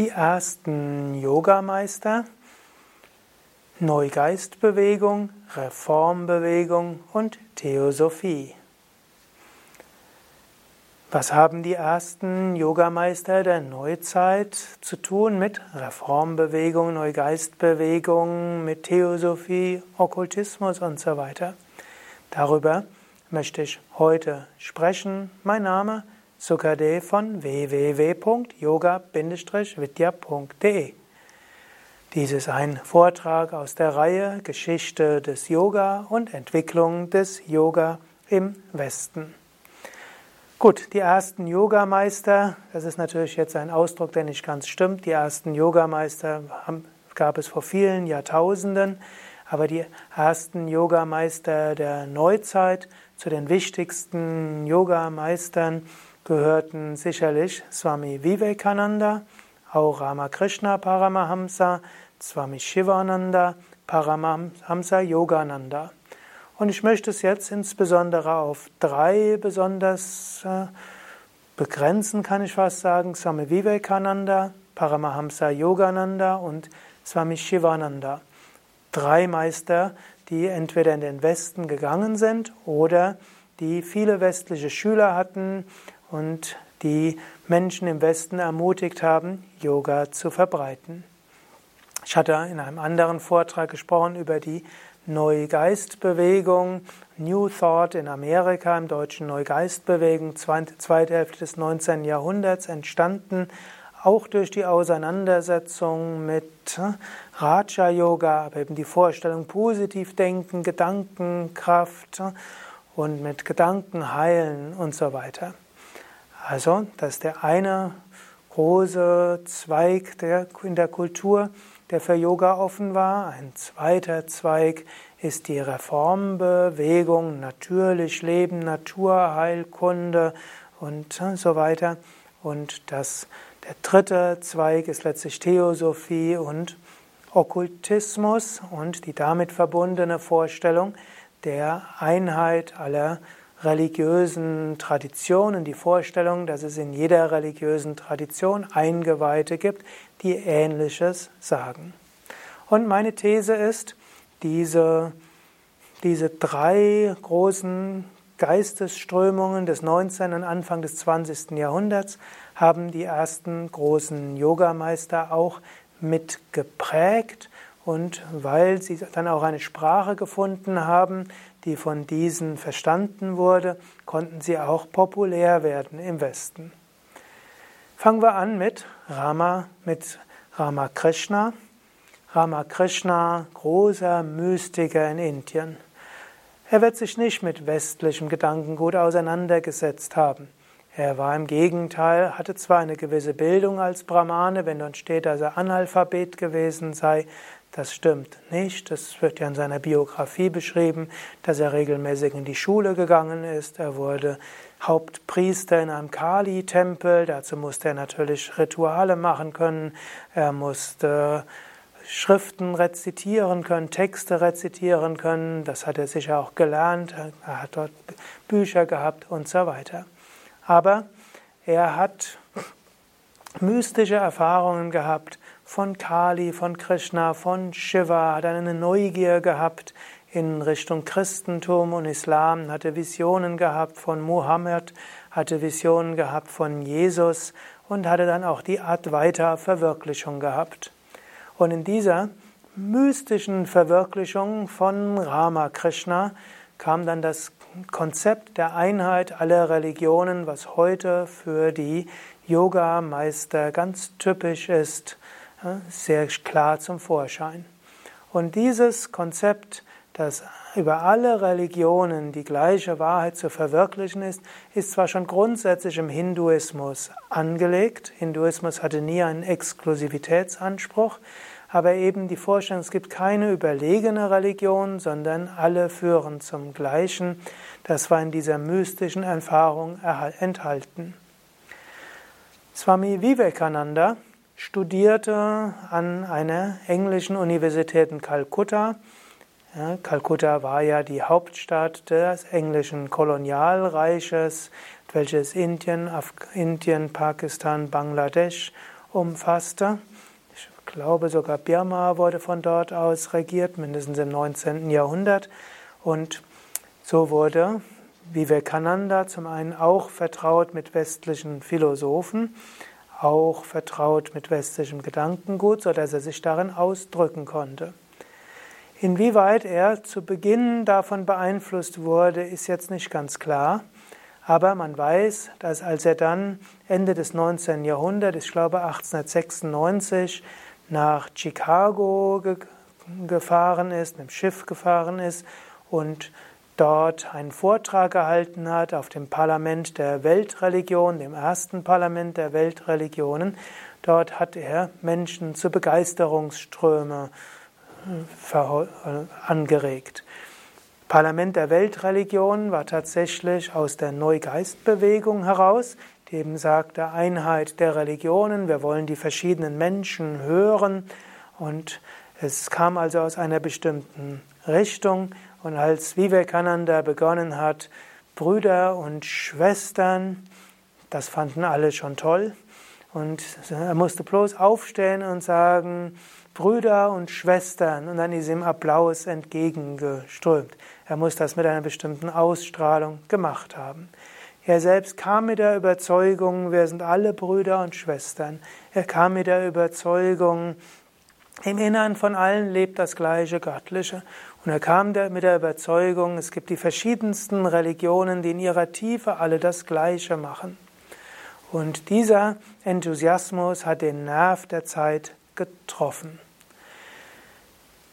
Die ersten Yogameister, Neugeistbewegung, Reformbewegung und Theosophie. Was haben die ersten Yogameister der Neuzeit zu tun mit Reformbewegung, Neugeistbewegung, mit Theosophie, Okkultismus und so weiter? Darüber möchte ich heute sprechen. Mein Name Sukadev von www.yoga-vidya.de. Dies ist ein Vortrag aus der Reihe Geschichte des Yoga und Entwicklung des Yoga im Westen. Gut, die ersten Yogameister, das ist natürlich jetzt ein Ausdruck, der nicht ganz stimmt. Die ersten Yogameister gab es vor vielen Jahrtausenden, aber die ersten Yogameister der Neuzeit zu den wichtigsten Yogameistern gehörten sicherlich Swami Vivekananda, auch Ramakrishna Paramahamsa, Swami Shivananda, Paramahamsa Yogananda. Und ich möchte es jetzt insbesondere auf drei besonders äh, begrenzen, kann ich fast sagen, Swami Vivekananda, Paramahamsa Yogananda und Swami Shivananda. Drei Meister, die entweder in den Westen gegangen sind oder die viele westliche Schüler hatten und die Menschen im Westen ermutigt haben, Yoga zu verbreiten. Ich hatte in einem anderen Vortrag gesprochen über die Neugeistbewegung, New Thought in Amerika, im deutschen Neugeistbewegung, zweite Hälfte des 19. Jahrhunderts entstanden auch durch die Auseinandersetzung mit äh, Raja Yoga, aber eben die Vorstellung positiv denken, Gedankenkraft äh, und mit Gedanken heilen und so weiter. Also, das ist der eine große Zweig der, in der Kultur, der für Yoga offen war. Ein zweiter Zweig ist die Reformbewegung, natürlich Leben, Naturheilkunde und so weiter. Und das der dritte Zweig ist letztlich Theosophie und Okkultismus und die damit verbundene Vorstellung der Einheit aller religiösen Traditionen, die Vorstellung, dass es in jeder religiösen Tradition Eingeweihte gibt, die Ähnliches sagen. Und meine These ist, diese, diese drei großen Geistesströmungen des 19. und Anfang des 20. Jahrhunderts haben die ersten großen Yogameister auch mitgeprägt und weil sie dann auch eine Sprache gefunden haben, die von diesen verstanden wurde, konnten sie auch populär werden im Westen. Fangen wir an mit Rama, mit Ramakrishna. Ramakrishna, großer Mystiker in Indien. Er wird sich nicht mit westlichem Gedankengut auseinandergesetzt haben. Er war im Gegenteil, hatte zwar eine gewisse Bildung als Brahmane, wenn dort steht, dass er Analphabet gewesen sei, das stimmt nicht. Das wird ja in seiner Biografie beschrieben, dass er regelmäßig in die Schule gegangen ist. Er wurde Hauptpriester in einem Kali-Tempel. Dazu musste er natürlich Rituale machen können. Er musste Schriften rezitieren können, Texte rezitieren können. Das hat er sicher auch gelernt. Er hat dort Bücher gehabt und so weiter. Aber er hat mystische Erfahrungen gehabt von Kali, von Krishna, von Shiva, hat eine Neugier gehabt in Richtung Christentum und Islam, hatte Visionen gehabt von Muhammad, hatte Visionen gehabt von Jesus und hatte dann auch die Advaita-Verwirklichung gehabt. Und in dieser mystischen Verwirklichung von Ramakrishna kam dann das Konzept der Einheit aller Religionen, was heute für die Yoga-Meister ganz typisch ist, sehr klar zum Vorschein. Und dieses Konzept, dass über alle Religionen die gleiche Wahrheit zu verwirklichen ist, ist zwar schon grundsätzlich im Hinduismus angelegt. Hinduismus hatte nie einen Exklusivitätsanspruch, aber eben die Vorstellung, es gibt keine überlegene Religion, sondern alle führen zum Gleichen. Das war in dieser mystischen Erfahrung enthalten. Swami Vivekananda studierte an einer englischen Universität in Kalkutta. Ja, Kalkutta war ja die Hauptstadt des englischen Kolonialreiches, welches Indien, Af Indien, Pakistan, Bangladesch umfasste. Ich glaube sogar Birma wurde von dort aus regiert, mindestens im 19. Jahrhundert. Und so wurde Vivekananda zum einen auch vertraut mit westlichen Philosophen, auch vertraut mit westlichem Gedankengut, sodass er sich darin ausdrücken konnte. Inwieweit er zu Beginn davon beeinflusst wurde, ist jetzt nicht ganz klar. Aber man weiß, dass als er dann Ende des 19. Jahrhunderts, ich glaube 1896, nach Chicago ge gefahren ist, mit dem Schiff gefahren ist und dort einen Vortrag gehalten hat auf dem Parlament der Weltreligion, dem ersten Parlament der Weltreligionen. Dort hat er Menschen zu Begeisterungsströme äh, angeregt. Parlament der Weltreligion war tatsächlich aus der Neugeistbewegung heraus, die eben sagte Einheit der Religionen, wir wollen die verschiedenen Menschen hören und es kam also aus einer bestimmten Richtung und als Vivekananda begonnen hat, Brüder und Schwestern, das fanden alle schon toll. Und er musste bloß aufstehen und sagen, Brüder und Schwestern, und dann ist ihm Applaus entgegengeströmt. Er muss das mit einer bestimmten Ausstrahlung gemacht haben. Er selbst kam mit der Überzeugung, wir sind alle Brüder und Schwestern. Er kam mit der Überzeugung, im Innern von allen lebt das gleiche Göttliche. Und er kam mit der Überzeugung, es gibt die verschiedensten Religionen, die in ihrer Tiefe alle das Gleiche machen. Und dieser Enthusiasmus hat den Nerv der Zeit getroffen.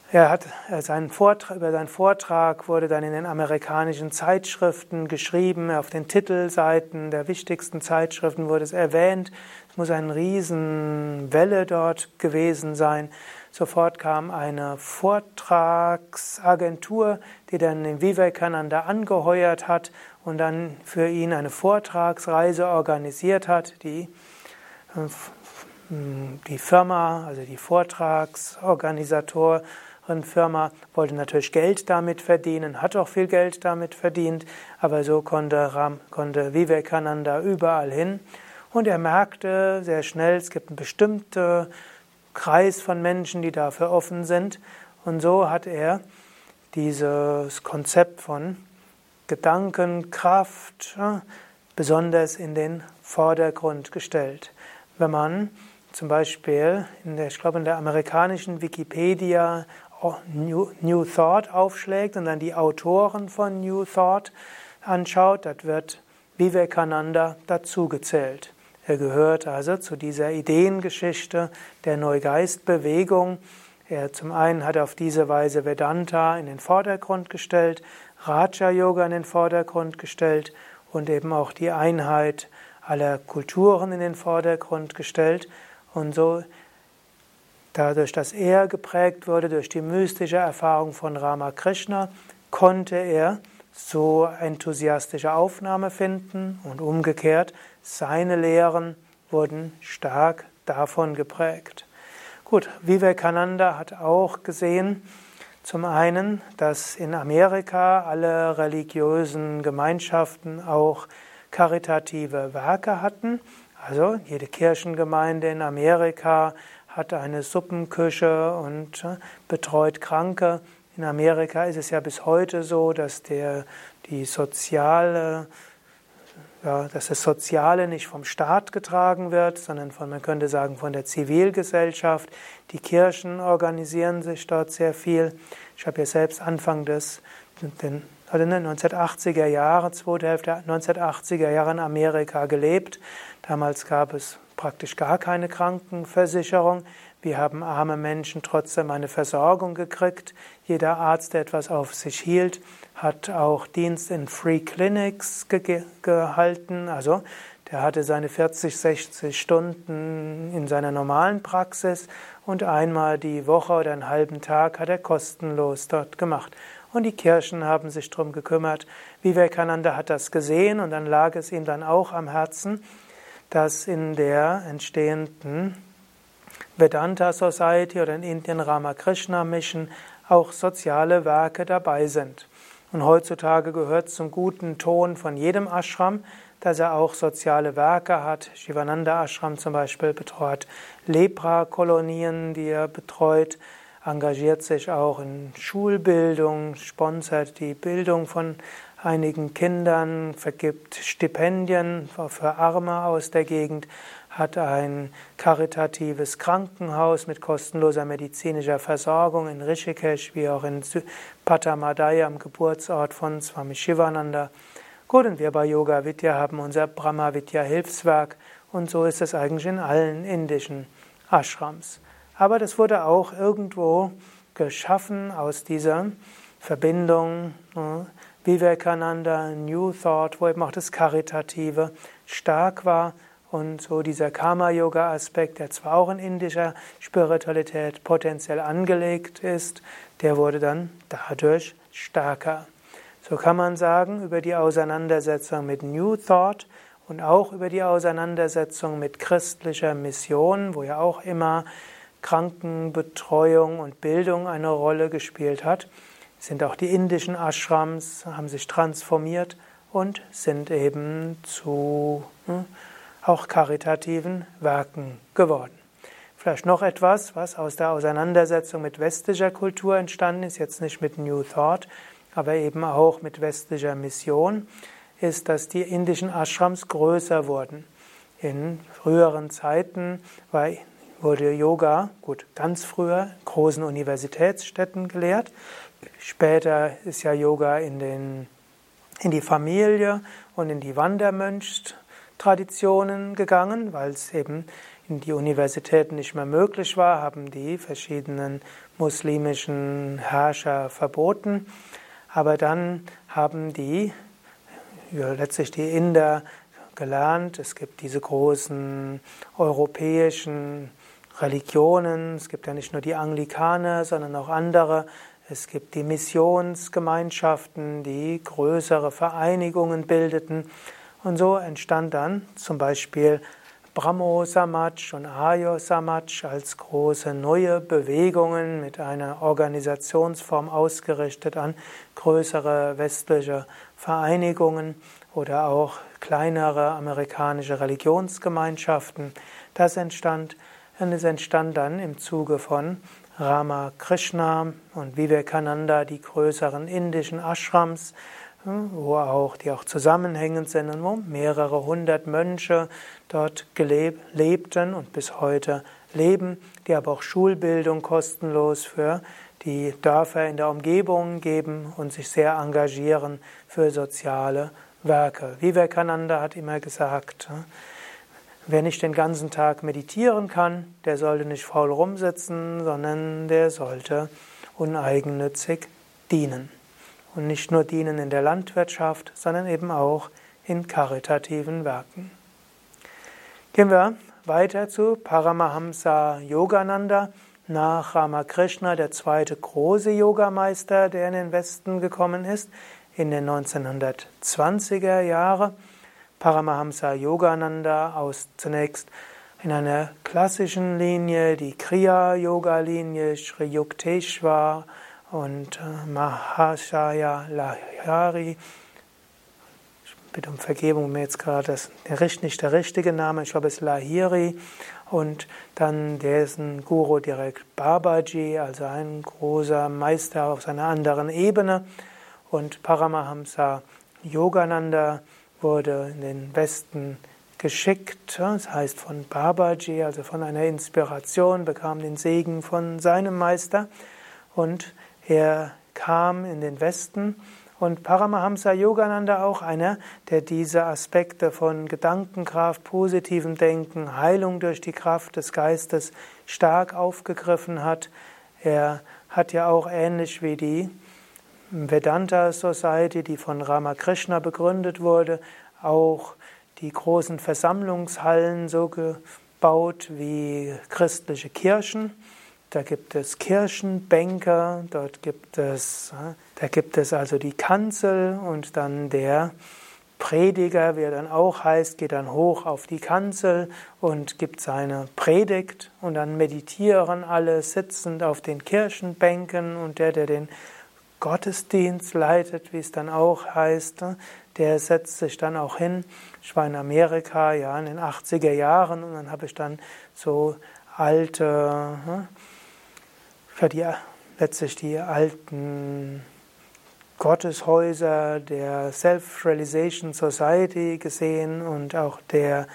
Er hat seinen Vortrag, über seinen Vortrag wurde dann in den amerikanischen Zeitschriften geschrieben, auf den Titelseiten der wichtigsten Zeitschriften wurde es erwähnt. Muss eine Riesenwelle dort gewesen sein. Sofort kam eine Vortragsagentur, die dann den Vivekananda angeheuert hat und dann für ihn eine Vortragsreise organisiert hat, die die Firma, also die Vortragsorganisator Firma wollte natürlich Geld damit verdienen, hat auch viel Geld damit verdient, aber so konnte, Ram, konnte Vivekananda überall hin. Und er merkte sehr schnell, es gibt einen bestimmten Kreis von Menschen, die dafür offen sind. Und so hat er dieses Konzept von Gedankenkraft besonders in den Vordergrund gestellt. Wenn man zum Beispiel in der, ich glaube, in der amerikanischen Wikipedia New, New Thought aufschlägt und dann die Autoren von New Thought anschaut, das wird Vivekananda dazugezählt. Er gehört also zu dieser Ideengeschichte der Neugeistbewegung. Er zum einen hat auf diese Weise Vedanta in den Vordergrund gestellt, Raja Yoga in den Vordergrund gestellt und eben auch die Einheit aller Kulturen in den Vordergrund gestellt. Und so Dadurch, dass er geprägt wurde durch die mystische Erfahrung von Ramakrishna, konnte er so enthusiastische Aufnahme finden und umgekehrt, seine Lehren wurden stark davon geprägt. Gut, Vivekananda hat auch gesehen, zum einen, dass in Amerika alle religiösen Gemeinschaften auch karitative Werke hatten. Also jede Kirchengemeinde in Amerika hat eine Suppenküche und äh, betreut Kranke. In Amerika ist es ja bis heute so, dass der, die soziale, ja, dass das Soziale nicht vom Staat getragen wird, sondern von, man könnte sagen, von der Zivilgesellschaft. Die Kirchen organisieren sich dort sehr viel. Ich habe ja selbst Anfang des den, also in den 1980er Jahren, zweite Hälfte der 1980er Jahre in Amerika gelebt. Damals gab es praktisch gar keine Krankenversicherung. Wir haben arme Menschen trotzdem eine Versorgung gekriegt. Jeder Arzt, der etwas auf sich hielt, hat auch Dienst in Free Clinics ge gehalten. Also der hatte seine 40, 60 Stunden in seiner normalen Praxis und einmal die Woche oder einen halben Tag hat er kostenlos dort gemacht. Und die Kirchen haben sich darum gekümmert. Vivekananda hat das gesehen und dann lag es ihm dann auch am Herzen, dass in der entstehenden Vedanta Society oder in Indien Ramakrishna Mission auch soziale Werke dabei sind. Und heutzutage gehört zum guten Ton von jedem Ashram, dass er auch soziale Werke hat. Shivananda Ashram zum Beispiel betreut Lepra-Kolonien, die er betreut, engagiert sich auch in Schulbildung, sponsert die Bildung von einigen Kindern, vergibt Stipendien für Arme aus der Gegend, hat ein karitatives Krankenhaus mit kostenloser medizinischer Versorgung in Rishikesh wie auch in Patamadaya am Geburtsort von Swami Shivananda. Gut, und wir bei Yoga Vidya haben unser Brahma Vidya Hilfswerk und so ist es eigentlich in allen indischen Ashrams. Aber das wurde auch irgendwo geschaffen aus dieser Verbindung ne, Vivekananda, New Thought, wo eben auch das Karitative stark war und so dieser Karma-Yoga-Aspekt, der zwar auch in indischer Spiritualität potenziell angelegt ist, der wurde dann dadurch stärker. So kann man sagen, über die Auseinandersetzung mit New Thought und auch über die Auseinandersetzung mit christlicher Mission, wo ja auch immer Krankenbetreuung und Bildung eine Rolle gespielt hat, sind auch die indischen Ashrams, haben sich transformiert und sind eben zu hm, auch karitativen Werken geworden. Vielleicht noch etwas, was aus der Auseinandersetzung mit westlicher Kultur entstanden ist, jetzt nicht mit New Thought, aber eben auch mit westlicher Mission, ist, dass die indischen Ashrams größer wurden. In früheren Zeiten war, wurde Yoga, gut, ganz früher, in großen Universitätsstädten gelehrt. Später ist ja Yoga in, den, in die Familie und in die Wandermönch-Traditionen gegangen, weil es eben in die Universitäten nicht mehr möglich war, haben die verschiedenen muslimischen Herrscher verboten. Aber dann haben die, ja, letztlich die Inder gelernt, es gibt diese großen europäischen Religionen, es gibt ja nicht nur die Anglikaner, sondern auch andere, es gibt die Missionsgemeinschaften, die größere Vereinigungen bildeten. Und so entstand dann zum Beispiel Brahmo Samaj und Aryo Samaj als große neue Bewegungen mit einer Organisationsform ausgerichtet an größere westliche Vereinigungen oder auch kleinere amerikanische Religionsgemeinschaften. Das entstand und es entstand dann im Zuge von Ramakrishna und Vivekananda die größeren indischen Ashrams wo auch, die auch zusammenhängend sind und wo mehrere hundert Mönche dort gelebt, lebten und bis heute leben, die aber auch Schulbildung kostenlos für die Dörfer in der Umgebung geben und sich sehr engagieren für soziale Werke. Vivekananda hat immer gesagt, wer nicht den ganzen Tag meditieren kann, der sollte nicht faul rumsitzen, sondern der sollte uneigennützig dienen und nicht nur dienen in der Landwirtschaft, sondern eben auch in karitativen Werken. Gehen wir weiter zu Paramahamsa Yogananda, nach Ramakrishna, der zweite große Yogameister, der in den Westen gekommen ist, in den 1920er Jahren. Paramahamsa Yogananda aus zunächst in einer klassischen Linie, die Kriya-Yoga-Linie, Sri Yukteswar, und äh, Mahashaya Lahari. Ich bitte um Vergebung, mir jetzt gerade das nicht der richtige Name, ich glaube es ist Lahiri. Und dann dessen Guru direkt Babaji, also ein großer Meister auf einer anderen Ebene. Und Paramahamsa Yogananda wurde in den Westen geschickt, das heißt von Babaji, also von einer Inspiration, bekam den Segen von seinem Meister und er kam in den Westen und Paramahamsa Yogananda auch einer, der diese Aspekte von Gedankenkraft, positivem Denken, Heilung durch die Kraft des Geistes stark aufgegriffen hat. Er hat ja auch ähnlich wie die Vedanta Society, die von Ramakrishna begründet wurde, auch die großen Versammlungshallen so gebaut wie christliche Kirchen. Da gibt es Kirchenbänke, dort gibt es, da gibt es also die Kanzel und dann der Prediger, wie er dann auch heißt, geht dann hoch auf die Kanzel und gibt seine Predigt und dann meditieren alle sitzend auf den Kirchenbänken und der, der den Gottesdienst leitet, wie es dann auch heißt. Der setzt sich dann auch hin. Ich war in Amerika, ja, in den 80er Jahren und dann habe ich dann so alte, für die, letztlich die alten Gotteshäuser der Self-Realization Society gesehen und auch der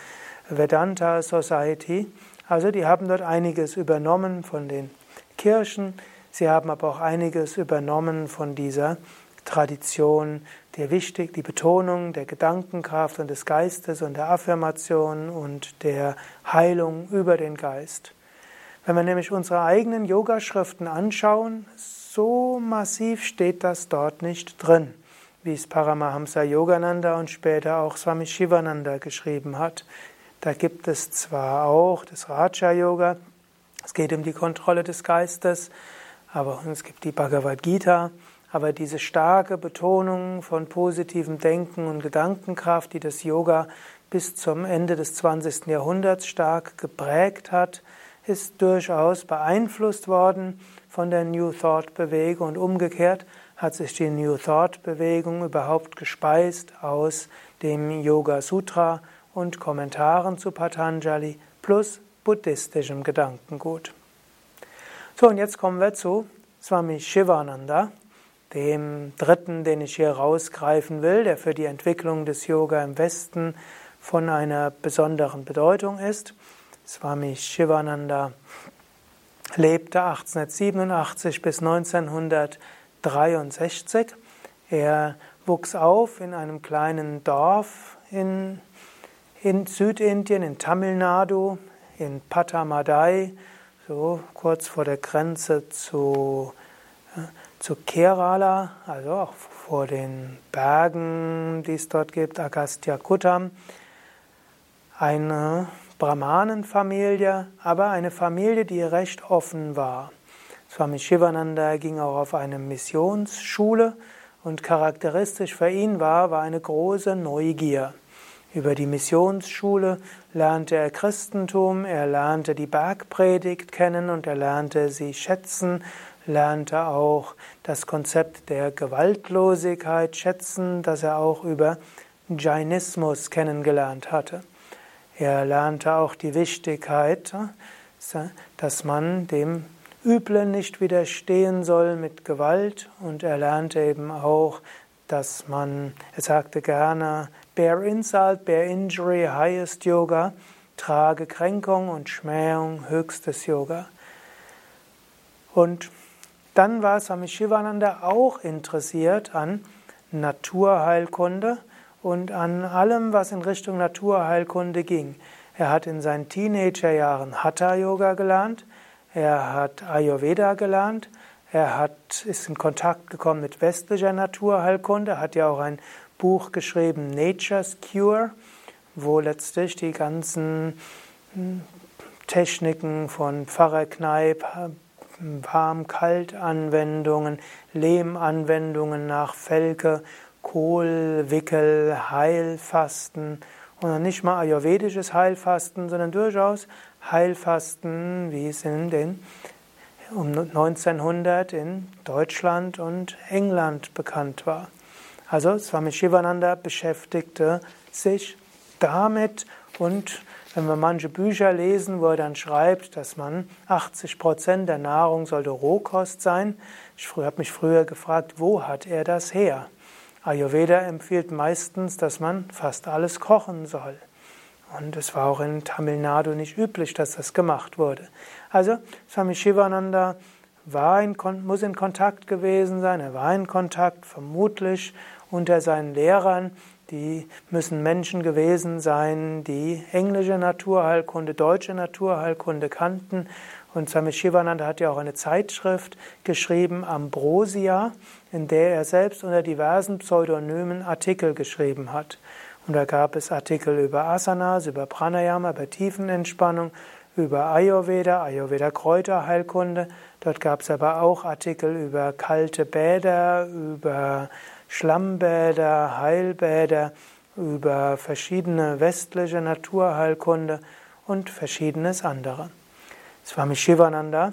Vedanta Society. Also die haben dort einiges übernommen von den Kirchen, sie haben aber auch einiges übernommen von dieser Tradition der wichtig, die Betonung der Gedankenkraft und des Geistes und der Affirmation und der Heilung über den Geist. Wenn wir nämlich unsere eigenen Yogaschriften anschauen, so massiv steht das dort nicht drin, wie es Paramahamsa Yogananda und später auch Swami Shivananda geschrieben hat. Da gibt es zwar auch das Raja Yoga, es geht um die Kontrolle des Geistes, aber es gibt die Bhagavad Gita, aber diese starke Betonung von positivem Denken und Gedankenkraft, die das Yoga bis zum Ende des 20. Jahrhunderts stark geprägt hat, ist durchaus beeinflusst worden von der New Thought Bewegung und umgekehrt hat sich die New Thought Bewegung überhaupt gespeist aus dem Yoga Sutra und Kommentaren zu Patanjali plus buddhistischem Gedankengut. So, und jetzt kommen wir zu Swami Shivananda dem dritten, den ich hier rausgreifen will, der für die Entwicklung des Yoga im Westen von einer besonderen Bedeutung ist. Swami Shivananda lebte 1887 bis 1963. Er wuchs auf in einem kleinen Dorf in, in Südindien, in Tamil Nadu, in Patamadai, so kurz vor der Grenze zu zu Kerala, also auch vor den Bergen, die es dort gibt, Agastyakutam, eine Brahmanenfamilie, aber eine Familie, die recht offen war. Swami Shivananda ging auch auf eine Missionsschule und charakteristisch für ihn war, war eine große Neugier. Über die Missionsschule lernte er Christentum, er lernte die Bergpredigt kennen und er lernte sie schätzen lernte auch das Konzept der Gewaltlosigkeit schätzen, das er auch über Jainismus kennengelernt hatte. Er lernte auch die Wichtigkeit, dass man dem Üblen nicht widerstehen soll mit Gewalt und er lernte eben auch, dass man, er sagte gerne, bear insult, bear injury, highest Yoga, trage Kränkung und Schmähung, höchstes Yoga. Und dann war Swami Shivananda auch interessiert an Naturheilkunde und an allem, was in Richtung Naturheilkunde ging. Er hat in seinen Teenagerjahren Hatha Yoga gelernt, er hat Ayurveda gelernt, er hat, ist in Kontakt gekommen mit westlicher Naturheilkunde, hat ja auch ein Buch geschrieben, Nature's Cure, wo letztlich die ganzen hm, Techniken von Pfarrer Kneip, Warm-Kalt-Anwendungen, Lehmanwendungen nach Felke, Kohlwickel, Heilfasten und nicht mal ayurvedisches Heilfasten, sondern durchaus Heilfasten, wie es in den um 1900 in Deutschland und England bekannt war. Also Swami Shivananda beschäftigte sich damit und wenn wir manche Bücher lesen, wo er dann schreibt, dass man 80 Prozent der Nahrung sollte Rohkost sein, ich habe mich früher gefragt, wo hat er das her? Ayurveda empfiehlt meistens, dass man fast alles kochen soll. Und es war auch in Tamil Nadu nicht üblich, dass das gemacht wurde. Also Swami Shivananda war in, muss in Kontakt gewesen sein, er war in Kontakt vermutlich unter seinen Lehrern die müssen Menschen gewesen sein, die englische Naturheilkunde, deutsche Naturheilkunde kannten. Und Swami Shivananda hat ja auch eine Zeitschrift geschrieben, Ambrosia, in der er selbst unter diversen Pseudonymen Artikel geschrieben hat. Und da gab es Artikel über Asanas, über Pranayama, über Tiefenentspannung, über Ayurveda, Ayurveda Kräuterheilkunde. Dort gab es aber auch Artikel über kalte Bäder, über Schlammbäder, Heilbäder, über verschiedene westliche Naturheilkunde und verschiedenes andere. Swami Shivananda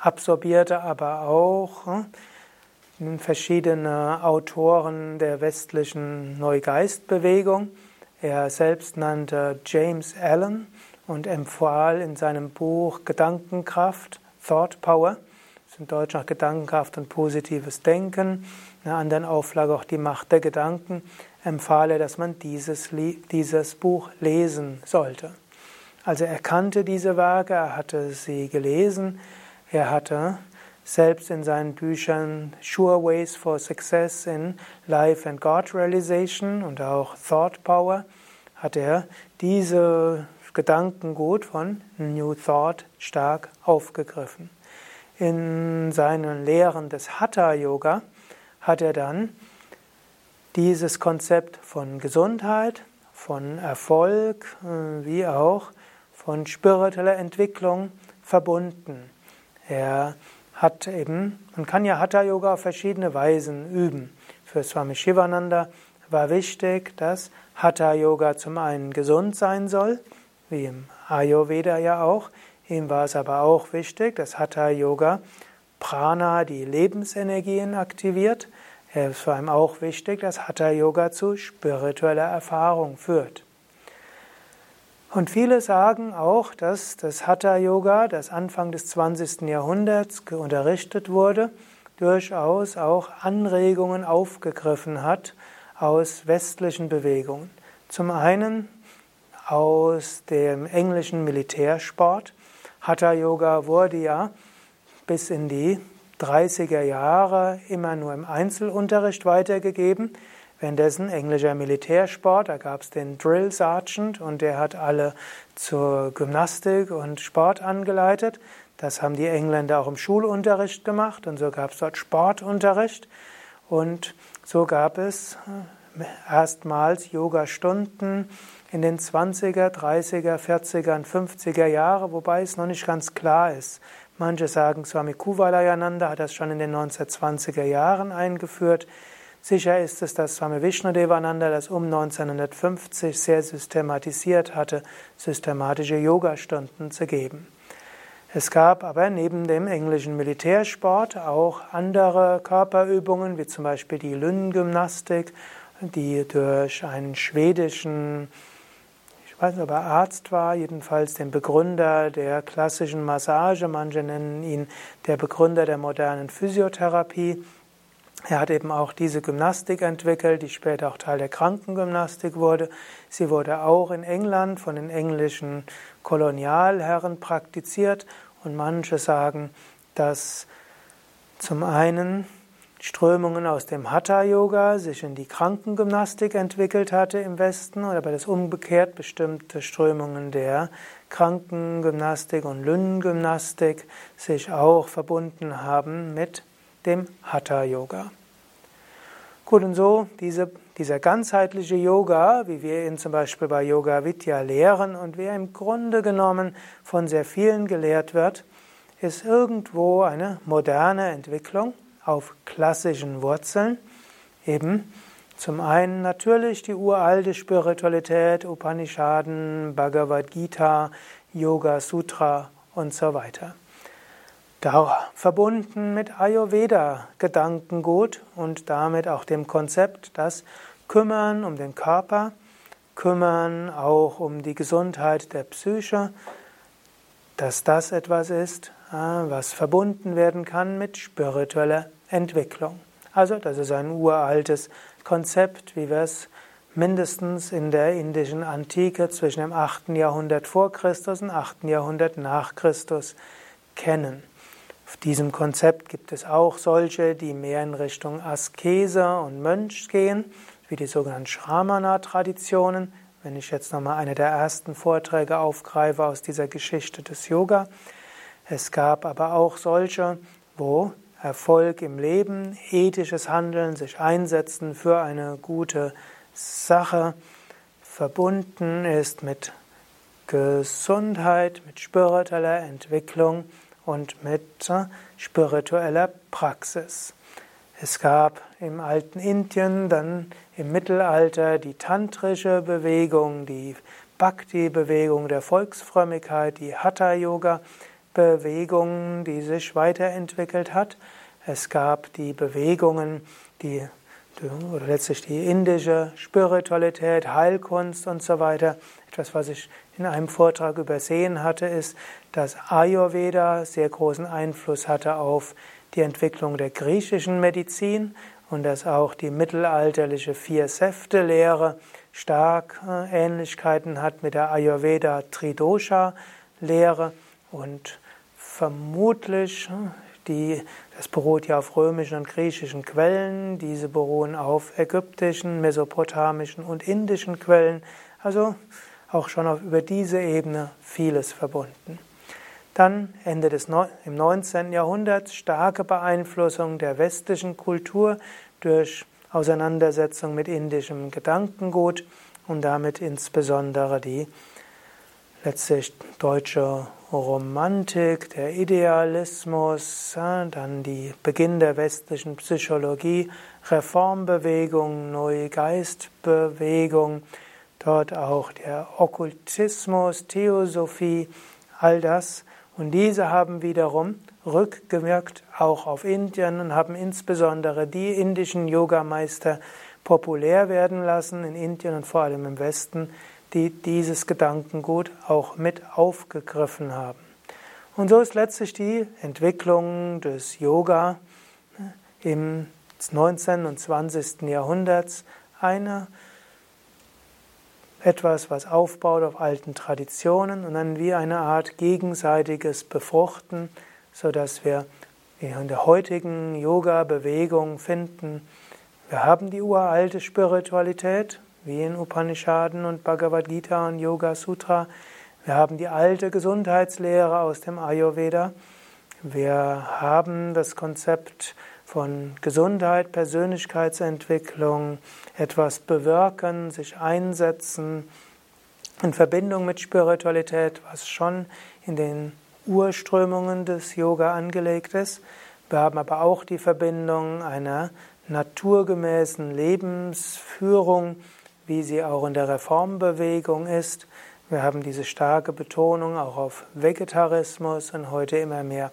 absorbierte aber auch hm, verschiedene Autoren der westlichen Neugeistbewegung. Er selbst nannte James Allen und empfahl in seinem Buch Gedankenkraft, Thought Power, das ist in Deutsch noch Gedankenkraft und positives Denken, in einer anderen Auflage auch die Macht der Gedanken, empfahl er, dass man dieses, dieses Buch lesen sollte. Also er kannte diese Werke, er hatte sie gelesen, er hatte selbst in seinen Büchern Sure Ways for Success in Life and God Realization und auch Thought Power hat er diese Gedankengut von New Thought stark aufgegriffen. In seinen Lehren des Hatha Yoga hat er dann dieses Konzept von Gesundheit, von Erfolg äh, wie auch von spiritueller Entwicklung verbunden. Er hat eben, man kann ja Hatha Yoga auf verschiedene Weisen üben. Für Swami Shivananda war wichtig, dass Hatha Yoga zum einen gesund sein soll, wie im Ayurveda ja auch. Ihm war es aber auch wichtig, dass Hatha Yoga Prana, die Lebensenergien aktiviert. Es war ihm auch wichtig, dass Hatha Yoga zu spiritueller Erfahrung führt. Und viele sagen auch, dass das Hatha Yoga, das Anfang des 20. Jahrhunderts unterrichtet wurde, durchaus auch Anregungen aufgegriffen hat aus westlichen Bewegungen. Zum einen aus dem englischen Militärsport. Hatha Yoga wurde ja bis in die 30er Jahre immer nur im Einzelunterricht weitergegeben. Währenddessen englischer Militärsport, da gab es den Drill Sergeant und der hat alle zur Gymnastik und Sport angeleitet. Das haben die Engländer auch im Schulunterricht gemacht und so gab es dort Sportunterricht und so gab es äh, erstmals Yoga-Stunden in den 20er, 30er, 40er und 50er Jahre, wobei es noch nicht ganz klar ist. Manche sagen, Swami Kuvalayananda hat das schon in den 1920er Jahren eingeführt. Sicher ist es, dass Swami Vishnudevananda das um 1950 sehr systematisiert hatte, systematische Yogastunden zu geben. Es gab aber neben dem englischen Militärsport auch andere Körperübungen, wie zum Beispiel die Lynngymnastik, die durch einen schwedischen, ich weiß nicht, ob er Arzt war, jedenfalls den Begründer der klassischen Massage, manche nennen ihn der Begründer der modernen Physiotherapie, er hat eben auch diese Gymnastik entwickelt, die später auch Teil der Krankengymnastik wurde. Sie wurde auch in England von den englischen Kolonialherren praktiziert und manche sagen, dass zum einen Strömungen aus dem Hatha-Yoga sich in die Krankengymnastik entwickelt hatte im Westen, oder aber das umgekehrt bestimmte Strömungen der Krankengymnastik und Lünnengymnastik sich auch verbunden haben mit dem Hatha Yoga. Gut, und so diese, dieser ganzheitliche Yoga, wie wir ihn zum Beispiel bei Yoga Vidya lehren und wie er im Grunde genommen von sehr vielen gelehrt wird, ist irgendwo eine moderne Entwicklung auf klassischen Wurzeln. Eben zum einen natürlich die uralte Spiritualität, Upanishaden, Bhagavad Gita, Yoga Sutra und so weiter. Da verbunden mit Ayurveda Gedankengut und damit auch dem Konzept, dass Kümmern um den Körper, Kümmern auch um die Gesundheit der Psyche, dass das etwas ist, was verbunden werden kann mit spiritueller Entwicklung. Also das ist ein uraltes Konzept, wie wir es mindestens in der indischen Antike zwischen dem 8. Jahrhundert vor Christus und 8. Jahrhundert nach Christus kennen. Auf diesem Konzept gibt es auch solche, die mehr in Richtung Askese und Mönch gehen, wie die sogenannten Shramana-Traditionen. Wenn ich jetzt nochmal eine der ersten Vorträge aufgreife aus dieser Geschichte des Yoga. Es gab aber auch solche, wo Erfolg im Leben, ethisches Handeln, sich einsetzen für eine gute Sache verbunden ist mit Gesundheit, mit spiritueller Entwicklung und mit spiritueller Praxis. Es gab im alten Indien, dann im Mittelalter die tantrische Bewegung, die Bhakti-Bewegung der Volksfrömmigkeit, die Hatha-Yoga-Bewegung, die sich weiterentwickelt hat. Es gab die Bewegungen, die oder letztlich die indische Spiritualität, Heilkunst und so weiter. Etwas, was ich in einem Vortrag übersehen hatte, ist, dass Ayurveda sehr großen Einfluss hatte auf die Entwicklung der griechischen Medizin und dass auch die mittelalterliche Vier-Säfte-Lehre stark äh, Ähnlichkeiten hat mit der Ayurveda Tridosha-Lehre und vermutlich äh, die, das beruht ja auf römischen und griechischen Quellen, diese beruhen auf ägyptischen, mesopotamischen und indischen Quellen, also auch schon auf, über diese Ebene vieles verbunden. Dann Ende des im 19. Jahrhundert starke Beeinflussung der westlichen Kultur durch Auseinandersetzung mit indischem Gedankengut und damit insbesondere die letztlich deutsche Romantik, der Idealismus, dann die Beginn der westlichen Psychologie, Reformbewegung, Neugeistbewegung, dort auch der Okkultismus, Theosophie, all das. Und diese haben wiederum rückgewirkt auch auf Indien und haben insbesondere die indischen Yogameister populär werden lassen in Indien und vor allem im Westen, die dieses Gedankengut auch mit aufgegriffen haben. Und so ist letztlich die Entwicklung des Yoga im 19. und 20. Jahrhunderts eine etwas, was aufbaut auf alten Traditionen und dann wie eine Art gegenseitiges Befruchten, so dass wir in der heutigen Yoga-Bewegung finden, wir haben die uralte Spiritualität, wie in Upanishaden und Bhagavad Gita und Yoga Sutra. Wir haben die alte Gesundheitslehre aus dem Ayurveda. Wir haben das Konzept von Gesundheit, Persönlichkeitsentwicklung, etwas bewirken, sich einsetzen in Verbindung mit Spiritualität, was schon in den Urströmungen des Yoga angelegt ist. Wir haben aber auch die Verbindung einer naturgemäßen Lebensführung wie sie auch in der Reformbewegung ist. Wir haben diese starke Betonung auch auf Vegetarismus und heute immer mehr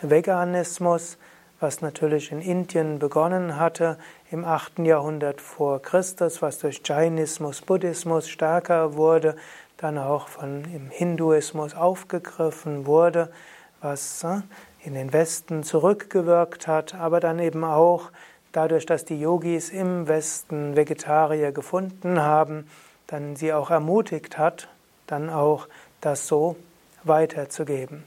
Veganismus, was natürlich in Indien begonnen hatte im 8. Jahrhundert vor Christus, was durch Jainismus, Buddhismus stärker wurde, dann auch von im Hinduismus aufgegriffen wurde, was äh, in den Westen zurückgewirkt hat, aber dann eben auch dadurch, dass die Yogis im Westen Vegetarier gefunden haben, dann sie auch ermutigt hat, dann auch das so weiterzugeben.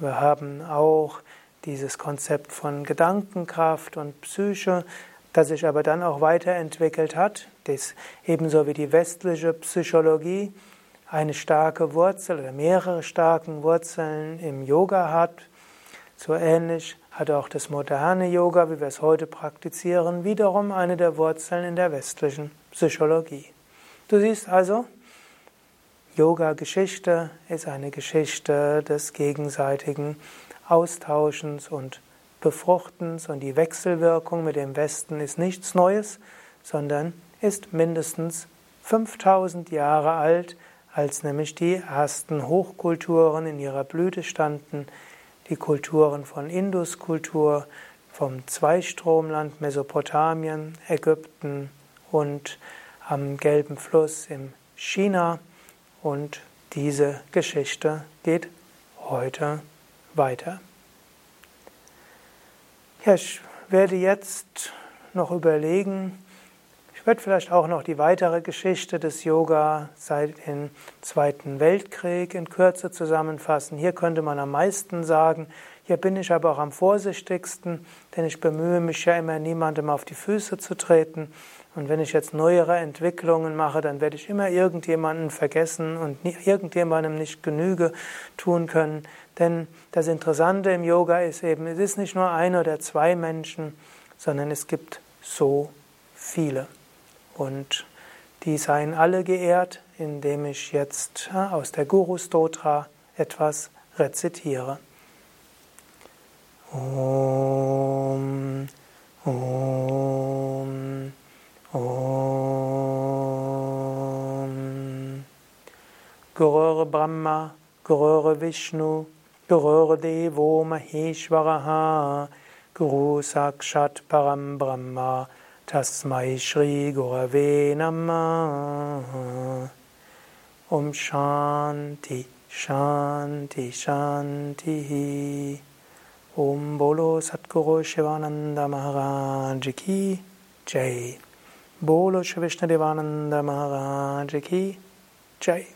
Wir haben auch dieses Konzept von Gedankenkraft und Psyche, das sich aber dann auch weiterentwickelt hat, das ebenso wie die westliche Psychologie eine starke Wurzel oder mehrere starken Wurzeln im Yoga hat, so ähnlich hat auch das moderne Yoga, wie wir es heute praktizieren, wiederum eine der Wurzeln in der westlichen Psychologie. Du siehst also, Yoga-Geschichte ist eine Geschichte des gegenseitigen Austauschens und Befruchtens und die Wechselwirkung mit dem Westen ist nichts Neues, sondern ist mindestens 5000 Jahre alt, als nämlich die ersten Hochkulturen in ihrer Blüte standen, die Kulturen von Induskultur, vom Zweistromland Mesopotamien, Ägypten und am Gelben Fluss in China. Und diese Geschichte geht heute weiter. Ja, ich werde jetzt noch überlegen, ich werde vielleicht auch noch die weitere Geschichte des Yoga seit dem Zweiten Weltkrieg in Kürze zusammenfassen. Hier könnte man am meisten sagen. Hier bin ich aber auch am vorsichtigsten, denn ich bemühe mich ja immer, niemandem auf die Füße zu treten. Und wenn ich jetzt neuere Entwicklungen mache, dann werde ich immer irgendjemanden vergessen und irgendjemandem nicht Genüge tun können. Denn das Interessante im Yoga ist eben, es ist nicht nur ein oder zwei Menschen, sondern es gibt so viele. Und die seien alle geehrt, indem ich jetzt aus der Guru Stotra etwas rezitiere. Om, Om, Om. Gurur Brahma, Gurur Vishnu, Gurur Devo Maheshwaraha, Guru Sakshat Param Brahma Tasmai Shri Gurave Namah. Om Shanti Shanti Shanti. Om Bolo Satguru Shivananda Maharaj Ki Jai Bolo Shri Vishnu Devananda Maharaj Ki Jai